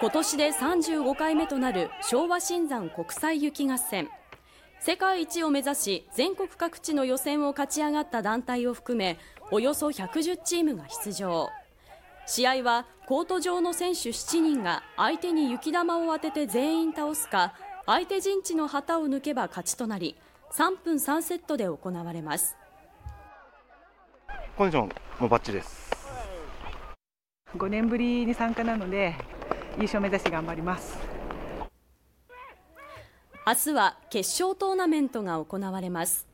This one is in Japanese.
今年で35回目となる昭和新山国際雪合戦。世界一を目指し全国各地の予選を勝ち上がった団体を含めおよそ110チームが出場。試合はコート上の選手7人が相手に雪玉を当てて全員倒すか相手陣地の旗を抜けば勝ちとなり3分3セットで行われます。コンディションもバッチリです。5年ぶりに参加なので優勝目指して頑張ります。明日は決勝トーナメントが行われます。